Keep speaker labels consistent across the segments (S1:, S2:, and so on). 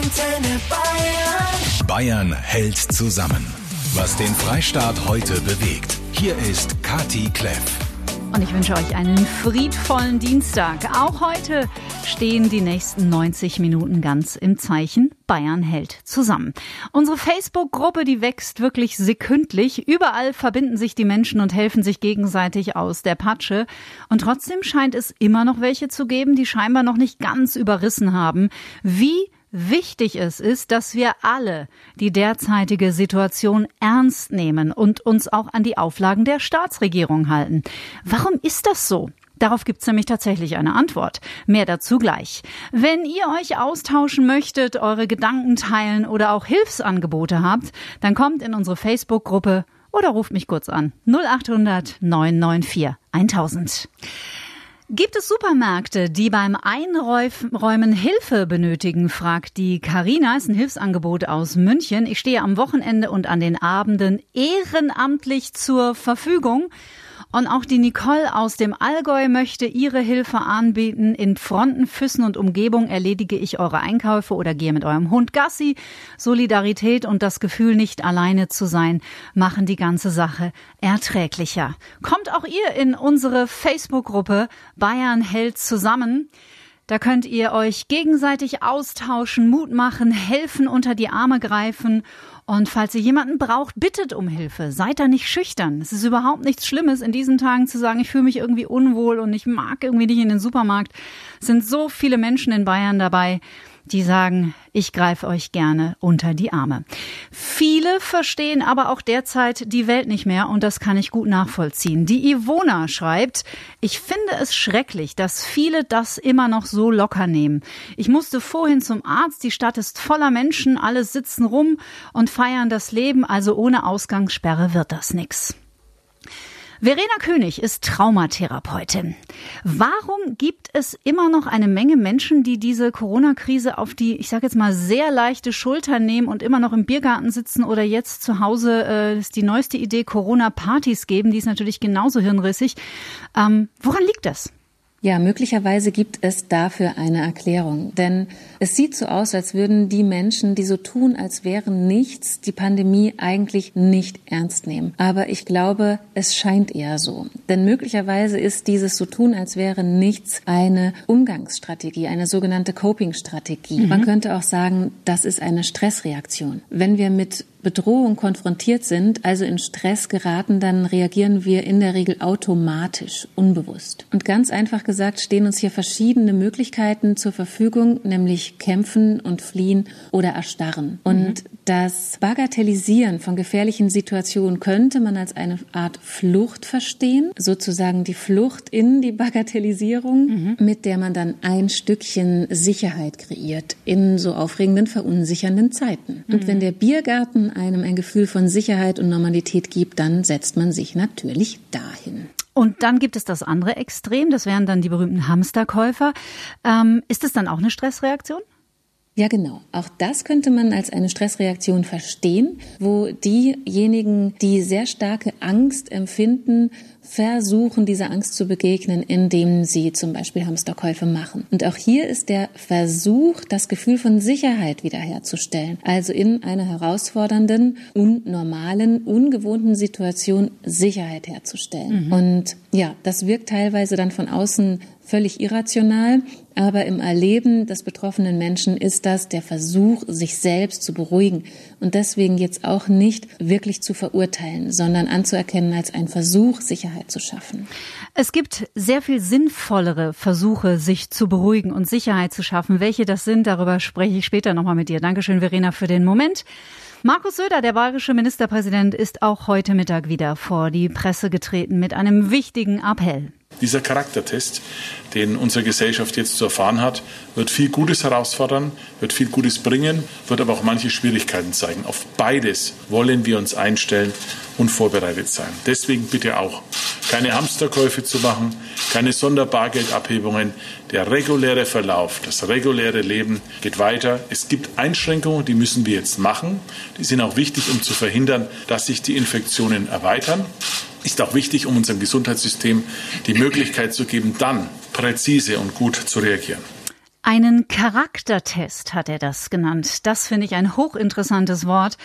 S1: Antenne Bayern.
S2: Bayern hält zusammen. Was den Freistaat heute bewegt. Hier ist Kati Kleff.
S3: Und ich wünsche euch einen friedvollen Dienstag. Auch heute stehen die nächsten 90 Minuten ganz im Zeichen Bayern hält zusammen. Unsere Facebook-Gruppe, die wächst wirklich sekündlich. Überall verbinden sich die Menschen und helfen sich gegenseitig aus der Patsche. Und trotzdem scheint es immer noch welche zu geben, die scheinbar noch nicht ganz überrissen haben, wie Wichtig es ist, dass wir alle die derzeitige Situation ernst nehmen und uns auch an die Auflagen der Staatsregierung halten. Warum ist das so? Darauf gibt's nämlich tatsächlich eine Antwort. Mehr dazu gleich. Wenn ihr euch austauschen möchtet, eure Gedanken teilen oder auch Hilfsangebote habt, dann kommt in unsere Facebook-Gruppe oder ruft mich kurz an. 0800 994 1000. Gibt es Supermärkte, die beim Einräumen Hilfe benötigen, fragt die Karina. Ist ein Hilfsangebot aus München. Ich stehe am Wochenende und an den Abenden ehrenamtlich zur Verfügung. Und auch die Nicole aus dem Allgäu möchte ihre Hilfe anbieten. In Fronten, Füssen und Umgebung erledige ich eure Einkäufe oder gehe mit eurem Hund Gassi. Solidarität und das Gefühl, nicht alleine zu sein, machen die ganze Sache erträglicher. Kommt auch ihr in unsere Facebook-Gruppe Bayern hält zusammen. Da könnt ihr euch gegenseitig austauschen, Mut machen, helfen, unter die Arme greifen und falls ihr jemanden braucht, bittet um Hilfe. Seid da nicht schüchtern. Es ist überhaupt nichts Schlimmes, in diesen Tagen zu sagen, ich fühle mich irgendwie unwohl und ich mag irgendwie nicht in den Supermarkt. Es sind so viele Menschen in Bayern dabei, die sagen, ich greife euch gerne unter die Arme. Viele verstehen aber auch derzeit die Welt nicht mehr und das kann ich gut nachvollziehen. Die Ivona schreibt, ich finde es schrecklich, dass viele das immer noch so locker nehmen. Ich musste vorhin zum Arzt, die Stadt ist voller Menschen, alle sitzen rum und feiern das Leben, also ohne Ausgangssperre wird das nix. Verena König ist Traumatherapeutin. Warum gibt es immer noch eine Menge Menschen, die diese Corona-Krise auf die, ich sage jetzt mal, sehr leichte Schulter nehmen und immer noch im Biergarten sitzen oder jetzt zu Hause äh, ist die neueste Idee Corona-Partys geben? Die ist natürlich genauso hirnrissig. Ähm, woran liegt das?
S4: Ja, möglicherweise gibt es dafür eine Erklärung. Denn es sieht so aus, als würden die Menschen, die so tun, als wären nichts, die Pandemie eigentlich nicht ernst nehmen. Aber ich glaube, es scheint eher so. Denn möglicherweise ist dieses so tun, als wäre nichts eine Umgangsstrategie, eine sogenannte Coping-Strategie. Mhm. Man könnte auch sagen, das ist eine Stressreaktion. Wenn wir mit Bedrohung konfrontiert sind, also in Stress geraten, dann reagieren wir in der Regel automatisch, unbewusst. Und ganz einfach gesagt stehen uns hier verschiedene Möglichkeiten zur Verfügung, nämlich kämpfen und fliehen oder erstarren. Und mhm. das Bagatellisieren von gefährlichen Situationen könnte man als eine Art Flucht verstehen, sozusagen die Flucht in die Bagatellisierung, mhm. mit der man dann ein Stückchen Sicherheit kreiert in so aufregenden, verunsichernden Zeiten. Mhm. Und wenn der Biergarten einem ein Gefühl von Sicherheit und Normalität gibt, dann setzt man sich natürlich dahin.
S3: Und dann gibt es das andere Extrem, das wären dann die berühmten Hamsterkäufer. Ähm, ist das dann auch eine Stressreaktion?
S4: Ja, genau. Auch das könnte man als eine Stressreaktion verstehen, wo diejenigen, die sehr starke Angst empfinden, versuchen, dieser Angst zu begegnen, indem sie zum Beispiel Hamsterkäufe machen. Und auch hier ist der Versuch, das Gefühl von Sicherheit wiederherzustellen. Also in einer herausfordernden, unnormalen, ungewohnten Situation Sicherheit herzustellen. Mhm. Und ja, das wirkt teilweise dann von außen völlig irrational, aber im Erleben des betroffenen Menschen ist das der Versuch, sich selbst zu beruhigen und deswegen jetzt auch nicht wirklich zu verurteilen, sondern anzuerkennen als ein Versuch, Sicherheit zu schaffen.
S3: Es gibt sehr viel sinnvollere Versuche, sich zu beruhigen und Sicherheit zu schaffen. Welche das sind, darüber spreche ich später nochmal mit dir. Dankeschön, Verena, für den Moment. Markus Söder, der bayerische Ministerpräsident, ist auch heute Mittag wieder vor die Presse getreten mit einem wichtigen Appell.
S5: Dieser Charaktertest, den unsere Gesellschaft jetzt zu erfahren hat, wird viel Gutes herausfordern, wird viel Gutes bringen, wird aber auch manche Schwierigkeiten zeigen. Auf beides wollen wir uns einstellen und vorbereitet sein. Deswegen bitte auch keine Hamsterkäufe zu machen, keine Sonderbargeldabhebungen. Der reguläre Verlauf, das reguläre Leben geht weiter. Es gibt Einschränkungen, die müssen wir jetzt machen. Die sind auch wichtig, um zu verhindern, dass sich die Infektionen erweitern ist auch wichtig, um unserem Gesundheitssystem die Möglichkeit zu geben, dann präzise und gut zu reagieren.
S3: Einen Charaktertest hat er das genannt. Das finde ich ein hochinteressantes Wort.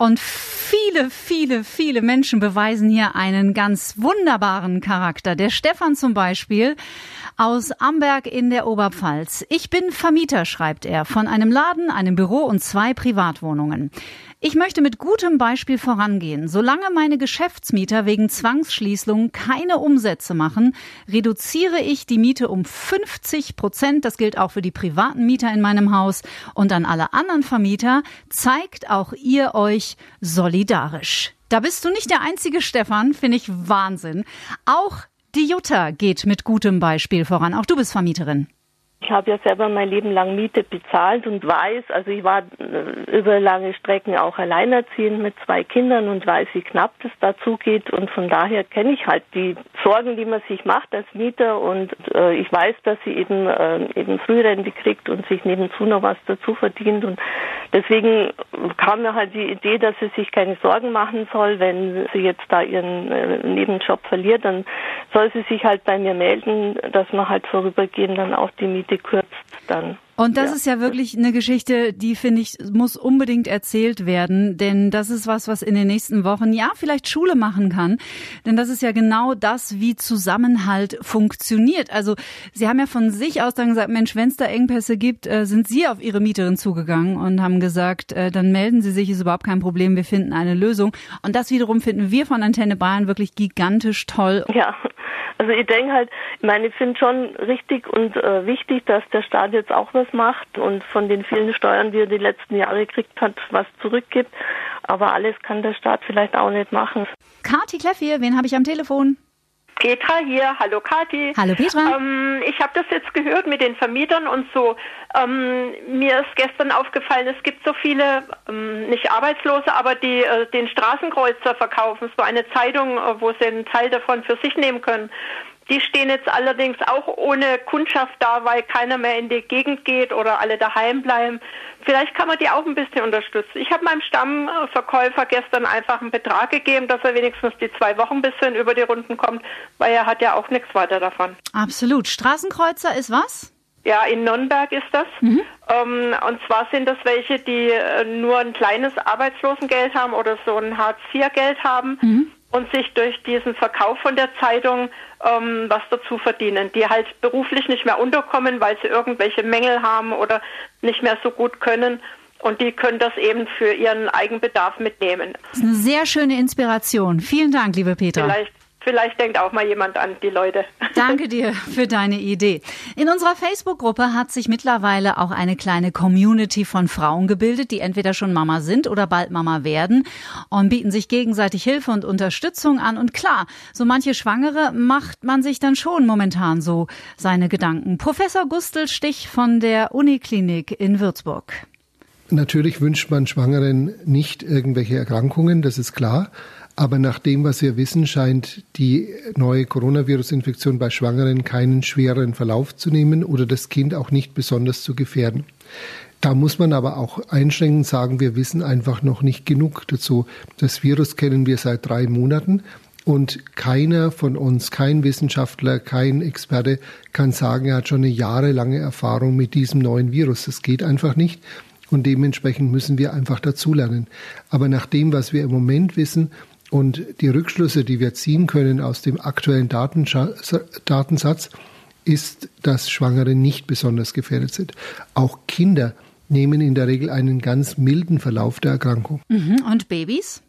S3: Und viele, viele, viele Menschen beweisen hier einen ganz wunderbaren Charakter. Der Stefan zum Beispiel aus Amberg in der Oberpfalz. Ich bin Vermieter, schreibt er, von einem Laden, einem Büro und zwei Privatwohnungen. Ich möchte mit gutem Beispiel vorangehen. Solange meine Geschäftsmieter wegen Zwangsschließung keine Umsätze machen, reduziere ich die Miete um 50 Prozent. Das gilt auch für die privaten Mieter in meinem Haus. Und an alle anderen Vermieter zeigt auch ihr euch solidarisch. Da bist du nicht der einzige Stefan, finde ich Wahnsinn. Auch die Jutta geht mit gutem Beispiel voran. Auch du bist Vermieterin.
S6: Ich habe ja selber mein Leben lang Miete bezahlt und weiß, also ich war äh, über lange Strecken auch alleinerziehend mit zwei Kindern und weiß, wie knapp das dazu geht. Und von daher kenne ich halt die Sorgen, die man sich macht als Mieter und äh, ich weiß, dass sie eben äh, eben Frührente kriegt und sich nebenzu noch was dazu verdient und deswegen kam mir halt die Idee, dass sie sich keine Sorgen machen soll, wenn sie jetzt da ihren äh, Nebenjob verliert, dann soll sie sich halt bei mir melden, dass man halt vorübergehend dann auch die Miete gekürzt dann.
S3: Und das ja. ist ja wirklich eine Geschichte, die finde ich, muss unbedingt erzählt werden, denn das ist was, was in den nächsten Wochen, ja, vielleicht Schule machen kann, denn das ist ja genau das, wie Zusammenhalt funktioniert. Also Sie haben ja von sich aus dann gesagt, Mensch, wenn es da Engpässe gibt, äh, sind Sie auf Ihre Mieterin zugegangen und haben gesagt, äh, dann melden Sie sich, ist überhaupt kein Problem, wir finden eine Lösung. Und das wiederum finden wir von Antenne Bayern wirklich gigantisch toll.
S6: Ja, also ich denke halt, ich meine, ich finde schon richtig und äh, wichtig, dass der Staat jetzt auch was macht und von den vielen Steuern, die er die letzten Jahre gekriegt hat, was zurückgibt. Aber alles kann der Staat vielleicht auch nicht machen.
S3: Kati Kleff hier, wen habe ich am Telefon?
S7: Petra hier, hallo Kathi.
S3: Hallo Petra.
S7: Ähm, ich habe das jetzt gehört mit den Vermietern und so. Ähm, mir ist gestern aufgefallen, es gibt so viele, ähm, nicht Arbeitslose, aber die äh, den Straßenkreuzer verkaufen, so eine Zeitung, äh, wo sie einen Teil davon für sich nehmen können. Die stehen jetzt allerdings auch ohne Kundschaft da, weil keiner mehr in die Gegend geht oder alle daheim bleiben. Vielleicht kann man die auch ein bisschen unterstützen. Ich habe meinem Stammverkäufer gestern einfach einen Betrag gegeben, dass er wenigstens die zwei Wochen ein bisschen über die Runden kommt, weil er hat ja auch nichts weiter davon.
S3: Absolut. Straßenkreuzer ist was?
S7: Ja, in Nürnberg ist das. Mhm. Ähm, und zwar sind das welche, die äh, nur ein kleines Arbeitslosengeld haben oder so ein Hartz-IV-Geld haben. Mhm und sich durch diesen Verkauf von der Zeitung ähm, was dazu verdienen, die halt beruflich nicht mehr unterkommen, weil sie irgendwelche Mängel haben oder nicht mehr so gut können. Und die können das eben für ihren Eigenbedarf mitnehmen.
S3: Das ist eine sehr schöne Inspiration. Vielen Dank, liebe Petra.
S7: Vielleicht Vielleicht denkt auch mal jemand an die Leute.
S3: Danke dir für deine Idee. In unserer Facebook-Gruppe hat sich mittlerweile auch eine kleine Community von Frauen gebildet, die entweder schon Mama sind oder bald Mama werden und bieten sich gegenseitig Hilfe und Unterstützung an. Und klar, so manche Schwangere macht man sich dann schon momentan so seine Gedanken. Professor Gustl Stich von der Uniklinik in Würzburg.
S8: Natürlich wünscht man Schwangeren nicht irgendwelche Erkrankungen, das ist klar. Aber nach dem, was wir wissen, scheint die neue Coronavirus-Infektion bei Schwangeren keinen schwereren Verlauf zu nehmen oder das Kind auch nicht besonders zu gefährden. Da muss man aber auch einschränkend sagen, wir wissen einfach noch nicht genug dazu. Das Virus kennen wir seit drei Monaten und keiner von uns, kein Wissenschaftler, kein Experte kann sagen, er hat schon eine jahrelange Erfahrung mit diesem neuen Virus. Das geht einfach nicht. Und dementsprechend müssen wir einfach dazulernen. Aber nach dem, was wir im Moment wissen, und die Rückschlüsse, die wir ziehen können aus dem aktuellen Datensatz, ist, dass Schwangere nicht besonders gefährdet sind. Auch Kinder nehmen in der Regel einen ganz milden Verlauf der Erkrankung.
S3: Mhm. Und Babys?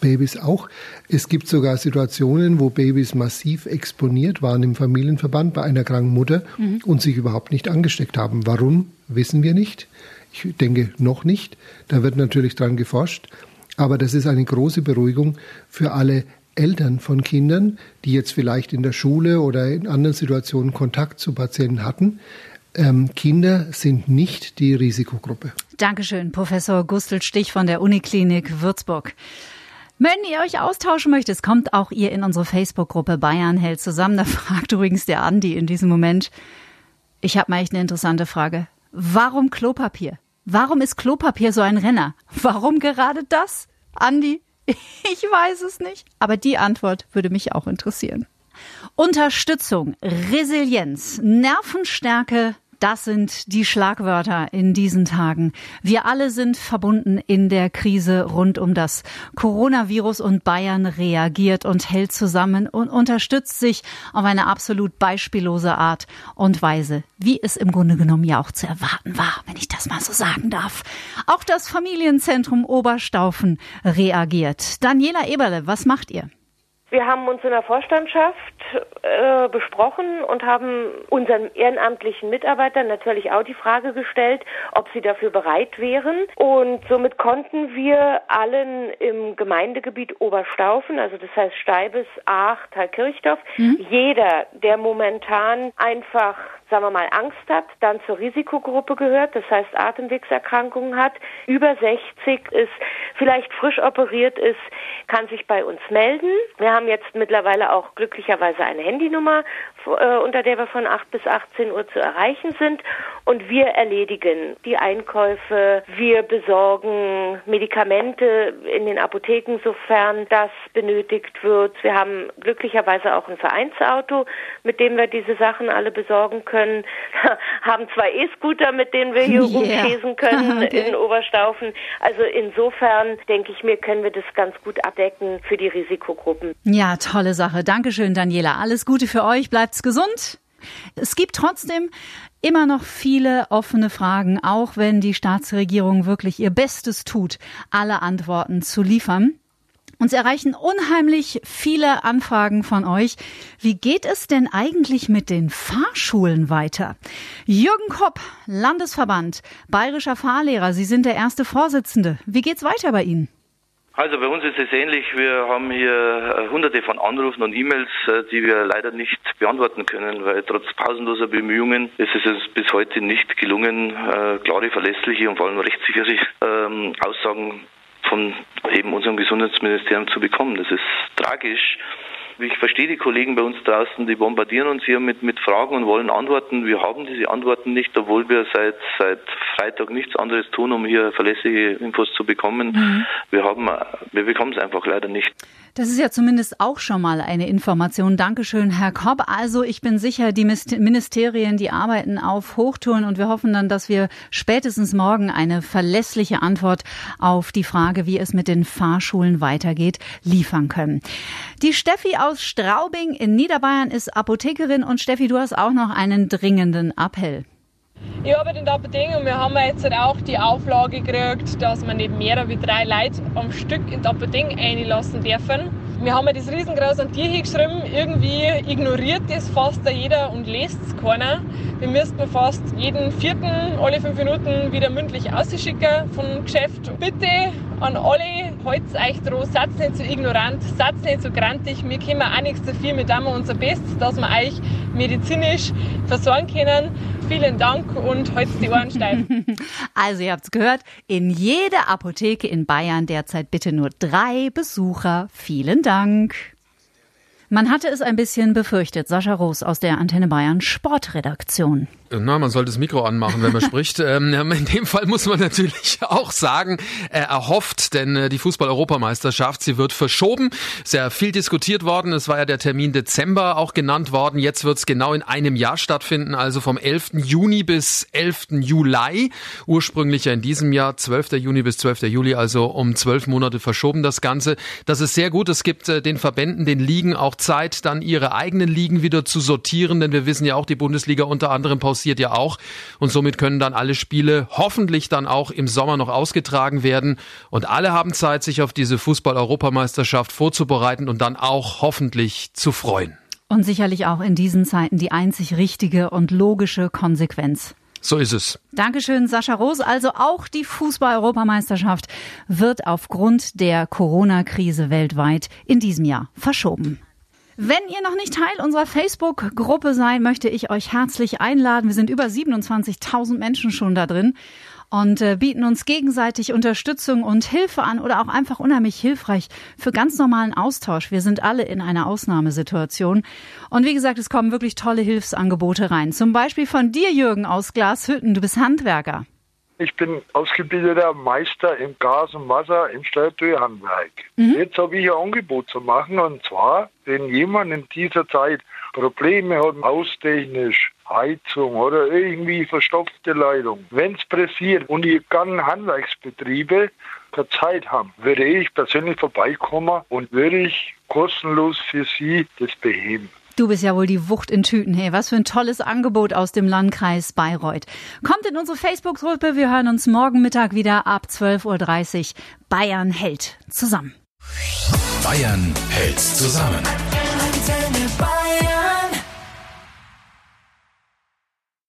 S8: Babys auch. Es gibt sogar Situationen, wo Babys massiv exponiert waren im Familienverband bei einer kranken Mutter mhm. und sich überhaupt nicht angesteckt haben. Warum, wissen wir nicht. Ich denke noch nicht. Da wird natürlich dran geforscht. Aber das ist eine große Beruhigung für alle Eltern von Kindern, die jetzt vielleicht in der Schule oder in anderen Situationen Kontakt zu Patienten hatten. Ähm, Kinder sind nicht die Risikogruppe.
S3: Dankeschön, Professor Gustl Stich von der Uniklinik Würzburg. Wenn ihr euch austauschen möchtet, kommt auch ihr in unsere Facebook-Gruppe Bayern hält zusammen. Da fragt übrigens der Andi in diesem Moment. Ich habe mal echt eine interessante Frage. Warum Klopapier? Warum ist Klopapier so ein Renner? Warum gerade das? Andi, ich weiß es nicht. Aber die Antwort würde mich auch interessieren. Unterstützung, Resilienz, Nervenstärke Das sind die Schlagwörter in diesen Tagen. Wir alle sind verbunden in der Krise rund um das Coronavirus und Bayern reagiert und hält zusammen und unterstützt sich auf eine absolut beispiellose Art und Weise, wie es im Grunde genommen ja auch zu erwarten war, wenn ich das mal so sagen darf. Auch das Familienzentrum Oberstaufen reagiert. Daniela Eberle, was macht ihr?
S9: Wir haben uns in der Vorstandschaft äh, besprochen und haben unseren ehrenamtlichen Mitarbeitern natürlich auch die Frage gestellt, ob sie dafür bereit wären. Und somit konnten wir allen im Gemeindegebiet Oberstaufen, also das heißt Steibes, Aach, Thalkirchdorf, mhm. jeder, der momentan einfach sagen wir mal, Angst hat, dann zur Risikogruppe gehört, das heißt Atemwegserkrankungen hat, über 60 ist, vielleicht frisch operiert ist, kann sich bei uns melden. Wir haben jetzt mittlerweile auch glücklicherweise eine Handynummer, unter der wir von 8 bis 18 Uhr zu erreichen sind. Und wir erledigen die Einkäufe, wir besorgen Medikamente in den Apotheken, sofern das benötigt wird. Wir haben glücklicherweise auch ein Vereinsauto, mit dem wir diese Sachen alle besorgen können haben zwei E-Scooter, mit denen wir hier yeah. rumschießen können okay. in Oberstaufen. Also insofern denke ich mir, können wir das ganz gut abdecken für die Risikogruppen.
S3: Ja, tolle Sache. Dankeschön, Daniela. Alles Gute für euch. Bleibt's gesund. Es gibt trotzdem immer noch viele offene Fragen, auch wenn die Staatsregierung wirklich ihr Bestes tut, alle Antworten zu liefern. Uns erreichen unheimlich viele Anfragen von euch. Wie geht es denn eigentlich mit den Fahrschulen weiter? Jürgen Kopp, Landesverband Bayerischer Fahrlehrer, Sie sind der erste Vorsitzende. Wie geht's weiter bei Ihnen?
S10: Also bei uns ist es ähnlich. Wir haben hier äh, hunderte von Anrufen und E-Mails, äh, die wir leider nicht beantworten können, weil trotz pausenloser Bemühungen ist es uns bis heute nicht gelungen, äh, klare, verlässliche und vor allem rechtssichere ähm, Aussagen von eben unserem Gesundheitsministerium zu bekommen. Das ist tragisch. Ich verstehe die Kollegen bei uns draußen, die bombardieren uns hier mit, mit Fragen und wollen Antworten. Wir haben diese Antworten nicht, obwohl wir seit, seit Freitag nichts anderes tun, um hier verlässliche Infos zu bekommen. Mhm. Wir haben, wir bekommen es einfach leider nicht.
S3: Das ist ja zumindest auch schon mal eine Information. Dankeschön, Herr Kopp. Also ich bin sicher, die Ministerien, die arbeiten auf Hochtouren und wir hoffen dann, dass wir spätestens morgen eine verlässliche Antwort auf die Frage, wie es mit den Fahrschulen weitergeht, liefern können. Die Steffi aus Straubing in Niederbayern ist Apothekerin und Steffi, du hast auch noch einen dringenden Appell.
S11: Ich arbeite in der Apotheke und wir haben jetzt halt auch die Auflage gekriegt, dass man nicht mehr als drei Leute am Stück in die Apotheke einlassen dürfen. Wir haben das riesengroße an Tier geschrieben, irgendwie ignoriert das fast jeder und lässt es keiner. Wir müssten fast jeden vierten, alle fünf Minuten wieder mündlich ausschicken vom Geschäft. Bitte an alle, haltet euch dran, seid nicht so ignorant, seid nicht so grantig. Wir können auch nichts dafür, wir tun unser Bestes, dass wir euch medizinisch versorgen können. Vielen Dank und heute die Ohren steif.
S3: Also ihr habt es gehört, in jeder Apotheke in Bayern derzeit bitte nur drei Besucher. Vielen Dank. Man hatte es ein bisschen befürchtet. Sascha Roos aus der Antenne Bayern Sportredaktion.
S12: Na, man sollte das Mikro anmachen, wenn man spricht. Ähm, in dem Fall muss man natürlich auch sagen, äh, erhofft, denn äh, die Fußball-Europameisterschaft, sie wird verschoben. Sehr viel diskutiert worden. Es war ja der Termin Dezember auch genannt worden. Jetzt wird es genau in einem Jahr stattfinden, also vom 11. Juni bis 11. Juli. Ursprünglich ja in diesem Jahr, 12. Juni bis 12. Juli, also um zwölf Monate verschoben das Ganze. Das ist sehr gut. Es gibt äh, den Verbänden, den Ligen auch Zeit, dann ihre eigenen Ligen wieder zu sortieren, denn wir wissen ja auch, die Bundesliga unter anderem pausiert ja auch und somit können dann alle Spiele hoffentlich dann auch im Sommer noch ausgetragen werden und alle haben Zeit, sich auf diese Fußball-Europameisterschaft vorzubereiten und dann auch hoffentlich zu freuen.
S3: Und sicherlich auch in diesen Zeiten die einzig richtige und logische Konsequenz.
S12: So ist es.
S3: Dankeschön, Sascha Rose. Also auch die Fußball-Europameisterschaft wird aufgrund der Corona-Krise weltweit in diesem Jahr verschoben. Wenn ihr noch nicht Teil unserer Facebook-Gruppe seid, möchte ich euch herzlich einladen. Wir sind über 27.000 Menschen schon da drin und äh, bieten uns gegenseitig Unterstützung und Hilfe an oder auch einfach unheimlich hilfreich für ganz normalen Austausch. Wir sind alle in einer Ausnahmesituation. Und wie gesagt, es kommen wirklich tolle Hilfsangebote rein. Zum Beispiel von dir, Jürgen, aus Glashütten. Du bist Handwerker.
S13: Ich bin ausgebildeter Meister im Gas und Wasser im Steuertürhandwerk. Mhm. Jetzt habe ich ein Angebot zu machen und zwar, wenn jemand in dieser Zeit Probleme hat, haustechnisch, Heizung oder irgendwie verstopfte Leitung. Wenn es pressiert und die ganzen Handwerksbetriebe keine Zeit haben, würde ich persönlich vorbeikommen und würde ich kostenlos für sie das beheben.
S3: Du bist ja wohl die Wucht in Tüten. Hey, was für ein tolles Angebot aus dem Landkreis Bayreuth. Kommt in unsere Facebook-Gruppe. Wir hören uns morgen Mittag wieder ab 12.30 Uhr. Bayern hält zusammen.
S2: Bayern hält zusammen.
S1: Antenne Bayern.